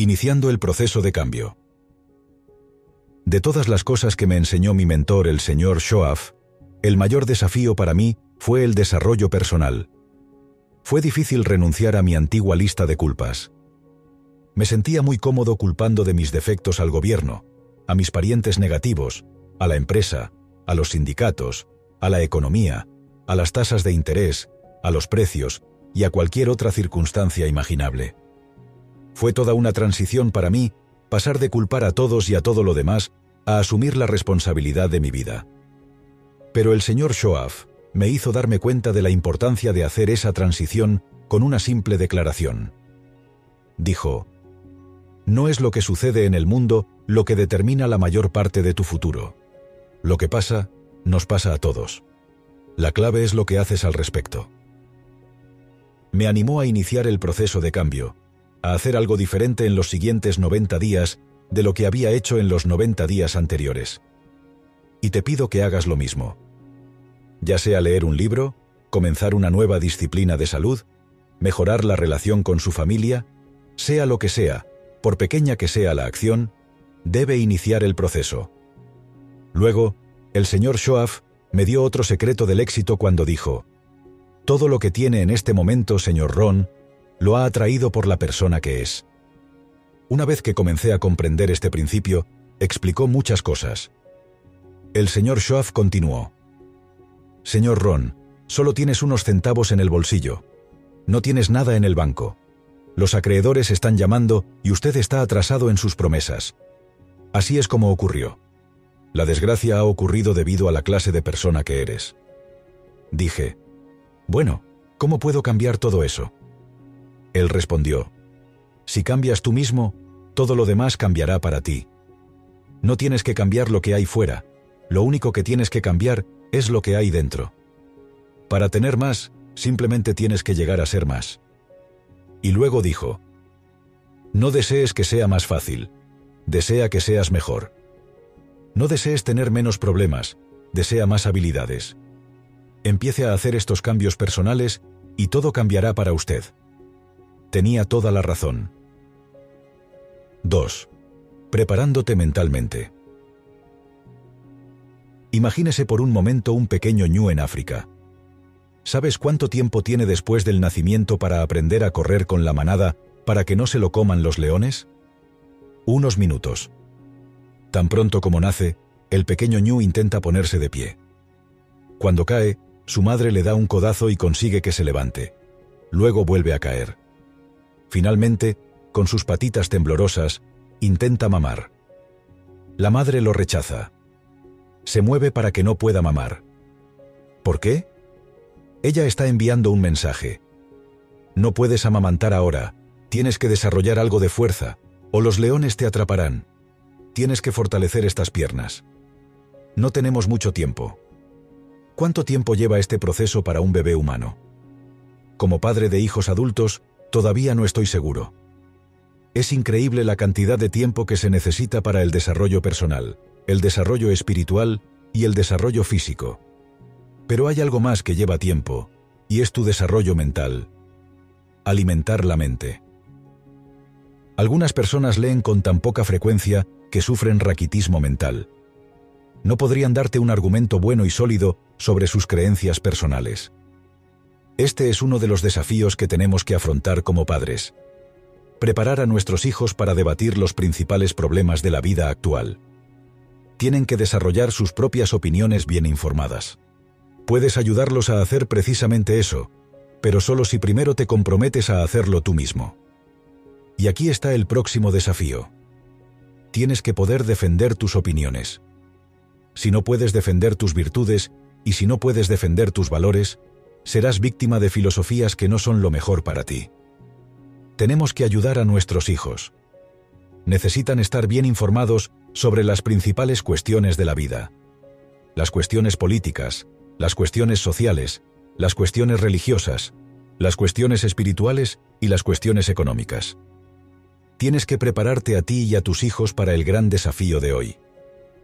Iniciando el proceso de cambio. De todas las cosas que me enseñó mi mentor, el señor Shoaf, el mayor desafío para mí fue el desarrollo personal. Fue difícil renunciar a mi antigua lista de culpas. Me sentía muy cómodo culpando de mis defectos al gobierno, a mis parientes negativos, a la empresa, a los sindicatos, a la economía, a las tasas de interés, a los precios y a cualquier otra circunstancia imaginable. Fue toda una transición para mí pasar de culpar a todos y a todo lo demás a asumir la responsabilidad de mi vida. Pero el señor Shoaf me hizo darme cuenta de la importancia de hacer esa transición con una simple declaración. Dijo, No es lo que sucede en el mundo lo que determina la mayor parte de tu futuro. Lo que pasa, nos pasa a todos. La clave es lo que haces al respecto. Me animó a iniciar el proceso de cambio, a hacer algo diferente en los siguientes 90 días de lo que había hecho en los 90 días anteriores. Y te pido que hagas lo mismo. Ya sea leer un libro, comenzar una nueva disciplina de salud, mejorar la relación con su familia, sea lo que sea, por pequeña que sea la acción, debe iniciar el proceso. Luego, el señor Shoaf me dio otro secreto del éxito cuando dijo, Todo lo que tiene en este momento, señor Ron, lo ha atraído por la persona que es. Una vez que comencé a comprender este principio, explicó muchas cosas. El señor Shoaf continuó. Señor Ron, solo tienes unos centavos en el bolsillo. No tienes nada en el banco. Los acreedores están llamando y usted está atrasado en sus promesas. Así es como ocurrió. La desgracia ha ocurrido debido a la clase de persona que eres. Dije, bueno, ¿cómo puedo cambiar todo eso? Él respondió, si cambias tú mismo, todo lo demás cambiará para ti. No tienes que cambiar lo que hay fuera, lo único que tienes que cambiar es lo que hay dentro. Para tener más, simplemente tienes que llegar a ser más. Y luego dijo, no desees que sea más fácil, desea que seas mejor. No desees tener menos problemas, desea más habilidades. Empiece a hacer estos cambios personales y todo cambiará para usted. Tenía toda la razón. 2. Preparándote mentalmente. Imagínese por un momento un pequeño ñu en África. ¿Sabes cuánto tiempo tiene después del nacimiento para aprender a correr con la manada para que no se lo coman los leones? Unos minutos. Tan pronto como nace, el pequeño ñu intenta ponerse de pie. Cuando cae, su madre le da un codazo y consigue que se levante. Luego vuelve a caer. Finalmente, con sus patitas temblorosas, intenta mamar. La madre lo rechaza. Se mueve para que no pueda mamar. ¿Por qué? Ella está enviando un mensaje. No puedes amamantar ahora, tienes que desarrollar algo de fuerza, o los leones te atraparán. Tienes que fortalecer estas piernas. No tenemos mucho tiempo. ¿Cuánto tiempo lleva este proceso para un bebé humano? Como padre de hijos adultos, todavía no estoy seguro. Es increíble la cantidad de tiempo que se necesita para el desarrollo personal, el desarrollo espiritual y el desarrollo físico. Pero hay algo más que lleva tiempo, y es tu desarrollo mental. Alimentar la mente. Algunas personas leen con tan poca frecuencia que sufren raquitismo mental. No podrían darte un argumento bueno y sólido sobre sus creencias personales. Este es uno de los desafíos que tenemos que afrontar como padres. Preparar a nuestros hijos para debatir los principales problemas de la vida actual. Tienen que desarrollar sus propias opiniones bien informadas. Puedes ayudarlos a hacer precisamente eso, pero solo si primero te comprometes a hacerlo tú mismo. Y aquí está el próximo desafío tienes que poder defender tus opiniones. Si no puedes defender tus virtudes y si no puedes defender tus valores, serás víctima de filosofías que no son lo mejor para ti. Tenemos que ayudar a nuestros hijos. Necesitan estar bien informados sobre las principales cuestiones de la vida. Las cuestiones políticas, las cuestiones sociales, las cuestiones religiosas, las cuestiones espirituales y las cuestiones económicas tienes que prepararte a ti y a tus hijos para el gran desafío de hoy.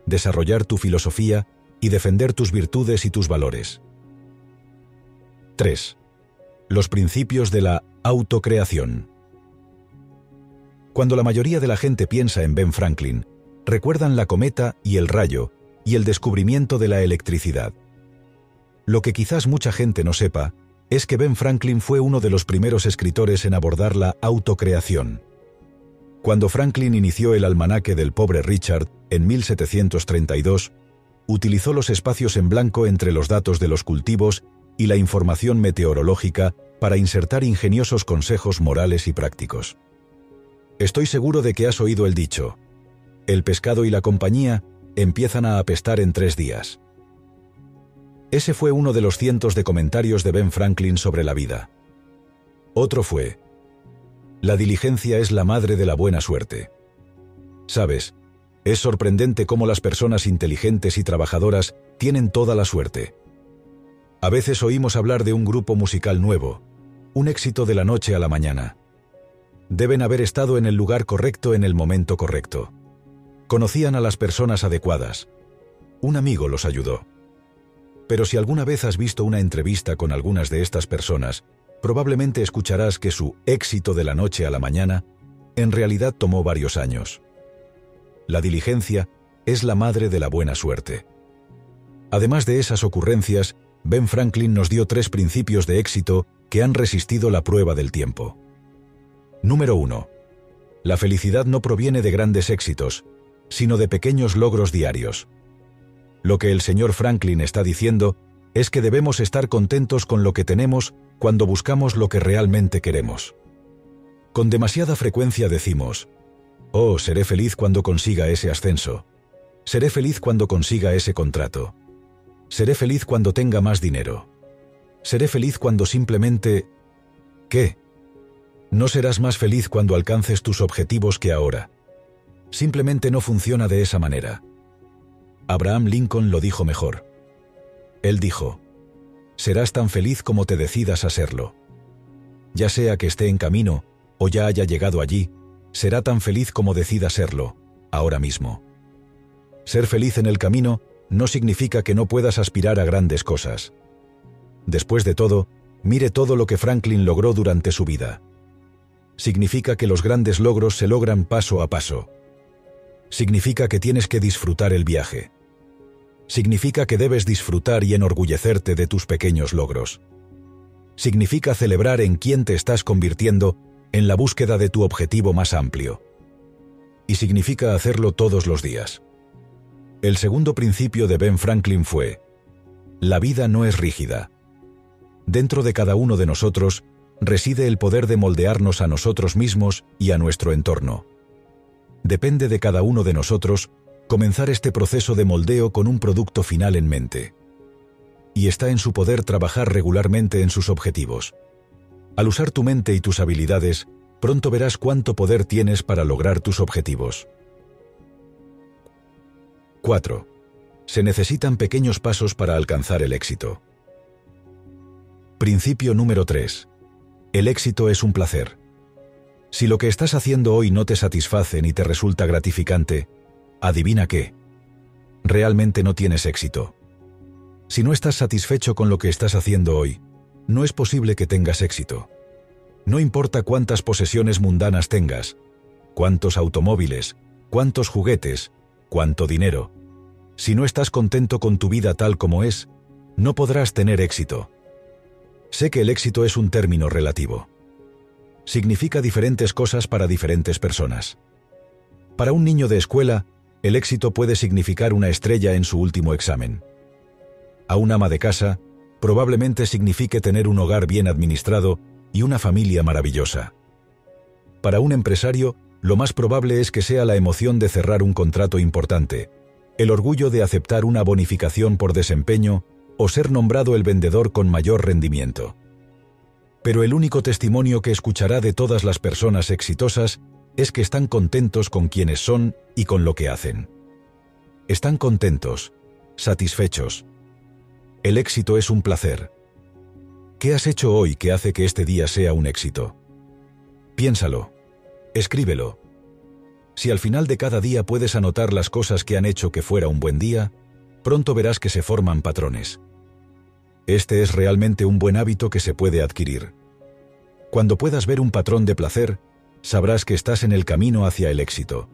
Desarrollar tu filosofía y defender tus virtudes y tus valores. 3. Los principios de la autocreación. Cuando la mayoría de la gente piensa en Ben Franklin, recuerdan la cometa y el rayo y el descubrimiento de la electricidad. Lo que quizás mucha gente no sepa es que Ben Franklin fue uno de los primeros escritores en abordar la autocreación. Cuando Franklin inició el almanaque del pobre Richard en 1732, utilizó los espacios en blanco entre los datos de los cultivos y la información meteorológica para insertar ingeniosos consejos morales y prácticos. Estoy seguro de que has oído el dicho, el pescado y la compañía empiezan a apestar en tres días. Ese fue uno de los cientos de comentarios de Ben Franklin sobre la vida. Otro fue, la diligencia es la madre de la buena suerte. Sabes, es sorprendente cómo las personas inteligentes y trabajadoras tienen toda la suerte. A veces oímos hablar de un grupo musical nuevo, un éxito de la noche a la mañana. Deben haber estado en el lugar correcto en el momento correcto. Conocían a las personas adecuadas. Un amigo los ayudó. Pero si alguna vez has visto una entrevista con algunas de estas personas, probablemente escucharás que su éxito de la noche a la mañana en realidad tomó varios años. La diligencia es la madre de la buena suerte. Además de esas ocurrencias, Ben Franklin nos dio tres principios de éxito que han resistido la prueba del tiempo. Número 1. La felicidad no proviene de grandes éxitos, sino de pequeños logros diarios. Lo que el señor Franklin está diciendo es que debemos estar contentos con lo que tenemos cuando buscamos lo que realmente queremos. Con demasiada frecuencia decimos, Oh, seré feliz cuando consiga ese ascenso. Seré feliz cuando consiga ese contrato. Seré feliz cuando tenga más dinero. Seré feliz cuando simplemente... ¿Qué? No serás más feliz cuando alcances tus objetivos que ahora. Simplemente no funciona de esa manera. Abraham Lincoln lo dijo mejor. Él dijo, serás tan feliz como te decidas a serlo. Ya sea que esté en camino o ya haya llegado allí, será tan feliz como decida serlo, ahora mismo. Ser feliz en el camino no significa que no puedas aspirar a grandes cosas. Después de todo, mire todo lo que Franklin logró durante su vida. Significa que los grandes logros se logran paso a paso. Significa que tienes que disfrutar el viaje. Significa que debes disfrutar y enorgullecerte de tus pequeños logros. Significa celebrar en quién te estás convirtiendo en la búsqueda de tu objetivo más amplio. Y significa hacerlo todos los días. El segundo principio de Ben Franklin fue, la vida no es rígida. Dentro de cada uno de nosotros reside el poder de moldearnos a nosotros mismos y a nuestro entorno. Depende de cada uno de nosotros comenzar este proceso de moldeo con un producto final en mente. Y está en su poder trabajar regularmente en sus objetivos. Al usar tu mente y tus habilidades, pronto verás cuánto poder tienes para lograr tus objetivos. 4. Se necesitan pequeños pasos para alcanzar el éxito. Principio número 3. El éxito es un placer. Si lo que estás haciendo hoy no te satisface ni te resulta gratificante, adivina qué. Realmente no tienes éxito. Si no estás satisfecho con lo que estás haciendo hoy, no es posible que tengas éxito. No importa cuántas posesiones mundanas tengas, cuántos automóviles, cuántos juguetes, cuánto dinero. Si no estás contento con tu vida tal como es, no podrás tener éxito. Sé que el éxito es un término relativo. Significa diferentes cosas para diferentes personas. Para un niño de escuela, el éxito puede significar una estrella en su último examen. A un ama de casa, probablemente signifique tener un hogar bien administrado y una familia maravillosa. Para un empresario, lo más probable es que sea la emoción de cerrar un contrato importante, el orgullo de aceptar una bonificación por desempeño o ser nombrado el vendedor con mayor rendimiento. Pero el único testimonio que escuchará de todas las personas exitosas es que están contentos con quienes son y con lo que hacen. Están contentos, satisfechos. El éxito es un placer. ¿Qué has hecho hoy que hace que este día sea un éxito? Piénsalo. Escríbelo. Si al final de cada día puedes anotar las cosas que han hecho que fuera un buen día, pronto verás que se forman patrones. Este es realmente un buen hábito que se puede adquirir. Cuando puedas ver un patrón de placer, sabrás que estás en el camino hacia el éxito.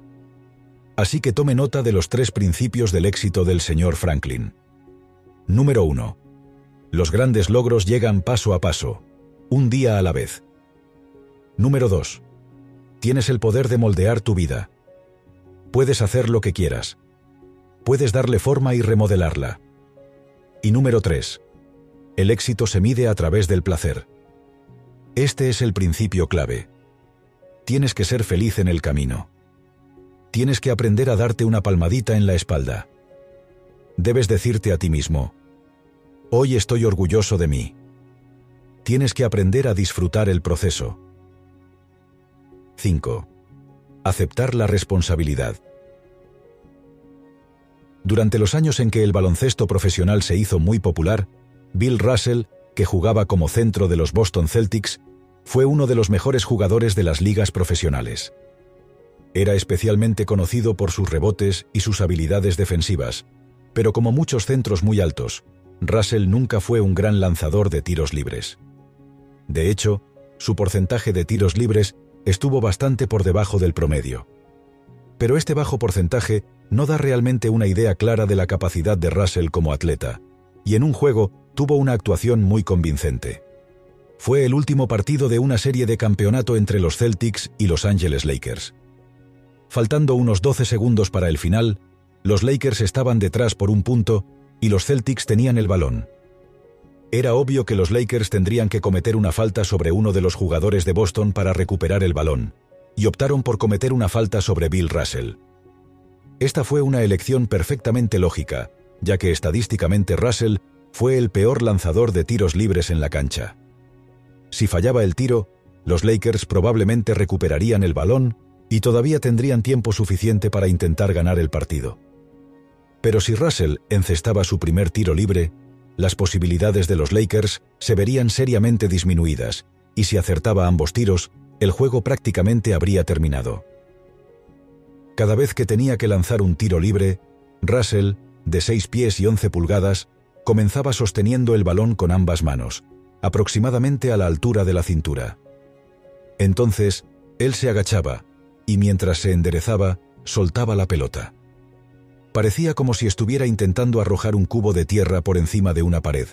Así que tome nota de los tres principios del éxito del señor Franklin. Número 1. Los grandes logros llegan paso a paso, un día a la vez. Número 2. Tienes el poder de moldear tu vida. Puedes hacer lo que quieras. Puedes darle forma y remodelarla. Y número 3. El éxito se mide a través del placer. Este es el principio clave. Tienes que ser feliz en el camino. Tienes que aprender a darte una palmadita en la espalda. Debes decirte a ti mismo, hoy estoy orgulloso de mí. Tienes que aprender a disfrutar el proceso. 5. Aceptar la responsabilidad. Durante los años en que el baloncesto profesional se hizo muy popular, Bill Russell, que jugaba como centro de los Boston Celtics, fue uno de los mejores jugadores de las ligas profesionales. Era especialmente conocido por sus rebotes y sus habilidades defensivas, pero como muchos centros muy altos, Russell nunca fue un gran lanzador de tiros libres. De hecho, su porcentaje de tiros libres estuvo bastante por debajo del promedio. Pero este bajo porcentaje no da realmente una idea clara de la capacidad de Russell como atleta, y en un juego tuvo una actuación muy convincente. Fue el último partido de una serie de campeonato entre los Celtics y Los Angeles Lakers. Faltando unos 12 segundos para el final, los Lakers estaban detrás por un punto y los Celtics tenían el balón. Era obvio que los Lakers tendrían que cometer una falta sobre uno de los jugadores de Boston para recuperar el balón, y optaron por cometer una falta sobre Bill Russell. Esta fue una elección perfectamente lógica, ya que estadísticamente Russell fue el peor lanzador de tiros libres en la cancha. Si fallaba el tiro, los Lakers probablemente recuperarían el balón y todavía tendrían tiempo suficiente para intentar ganar el partido. Pero si Russell encestaba su primer tiro libre, las posibilidades de los Lakers se verían seriamente disminuidas, y si acertaba ambos tiros, el juego prácticamente habría terminado. Cada vez que tenía que lanzar un tiro libre, Russell, de 6 pies y 11 pulgadas, comenzaba sosteniendo el balón con ambas manos, aproximadamente a la altura de la cintura. Entonces, él se agachaba, y mientras se enderezaba, soltaba la pelota. Parecía como si estuviera intentando arrojar un cubo de tierra por encima de una pared.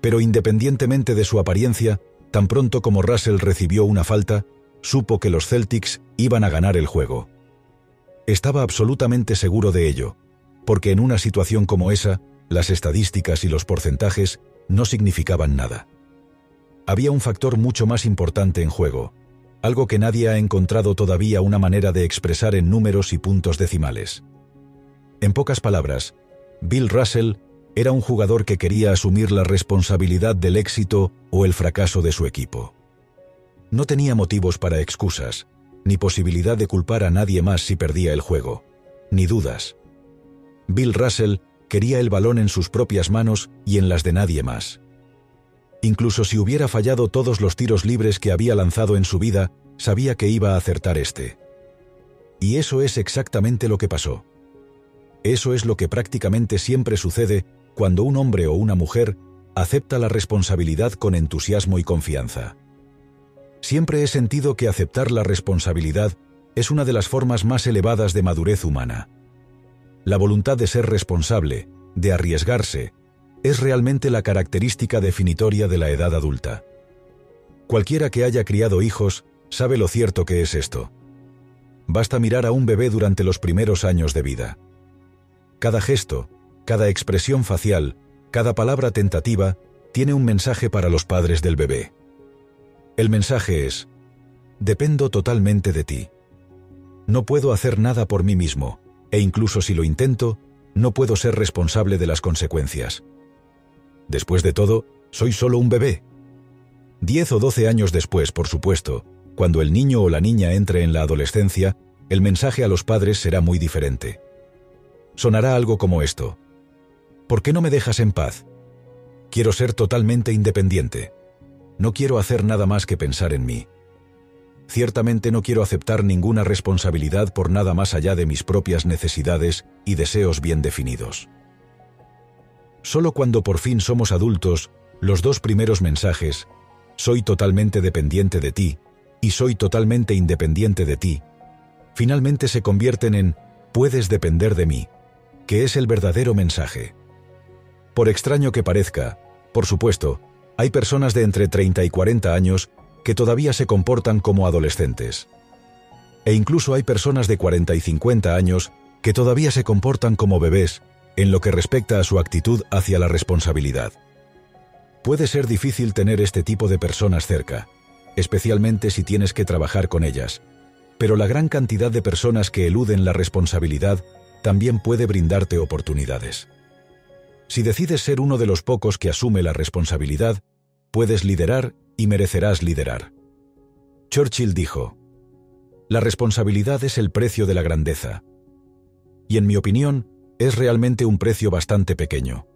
Pero independientemente de su apariencia, tan pronto como Russell recibió una falta, supo que los Celtics iban a ganar el juego. Estaba absolutamente seguro de ello, porque en una situación como esa, las estadísticas y los porcentajes no significaban nada. Había un factor mucho más importante en juego, algo que nadie ha encontrado todavía una manera de expresar en números y puntos decimales. En pocas palabras, Bill Russell era un jugador que quería asumir la responsabilidad del éxito o el fracaso de su equipo. No tenía motivos para excusas, ni posibilidad de culpar a nadie más si perdía el juego, ni dudas. Bill Russell quería el balón en sus propias manos y en las de nadie más. Incluso si hubiera fallado todos los tiros libres que había lanzado en su vida, sabía que iba a acertar este. Y eso es exactamente lo que pasó. Eso es lo que prácticamente siempre sucede cuando un hombre o una mujer acepta la responsabilidad con entusiasmo y confianza. Siempre he sentido que aceptar la responsabilidad es una de las formas más elevadas de madurez humana. La voluntad de ser responsable, de arriesgarse, es realmente la característica definitoria de la edad adulta. Cualquiera que haya criado hijos sabe lo cierto que es esto. Basta mirar a un bebé durante los primeros años de vida. Cada gesto, cada expresión facial, cada palabra tentativa tiene un mensaje para los padres del bebé. El mensaje es, dependo totalmente de ti. No puedo hacer nada por mí mismo, e incluso si lo intento, no puedo ser responsable de las consecuencias. Después de todo, soy solo un bebé. Diez o doce años después, por supuesto, cuando el niño o la niña entre en la adolescencia, el mensaje a los padres será muy diferente. Sonará algo como esto. ¿Por qué no me dejas en paz? Quiero ser totalmente independiente. No quiero hacer nada más que pensar en mí. Ciertamente no quiero aceptar ninguna responsabilidad por nada más allá de mis propias necesidades y deseos bien definidos. Solo cuando por fin somos adultos, los dos primeros mensajes, soy totalmente dependiente de ti, y soy totalmente independiente de ti, finalmente se convierten en puedes depender de mí, que es el verdadero mensaje. Por extraño que parezca, por supuesto, hay personas de entre 30 y 40 años que todavía se comportan como adolescentes. E incluso hay personas de 40 y 50 años que todavía se comportan como bebés en lo que respecta a su actitud hacia la responsabilidad. Puede ser difícil tener este tipo de personas cerca, especialmente si tienes que trabajar con ellas, pero la gran cantidad de personas que eluden la responsabilidad también puede brindarte oportunidades. Si decides ser uno de los pocos que asume la responsabilidad, puedes liderar y merecerás liderar. Churchill dijo, La responsabilidad es el precio de la grandeza. Y en mi opinión, es realmente un precio bastante pequeño.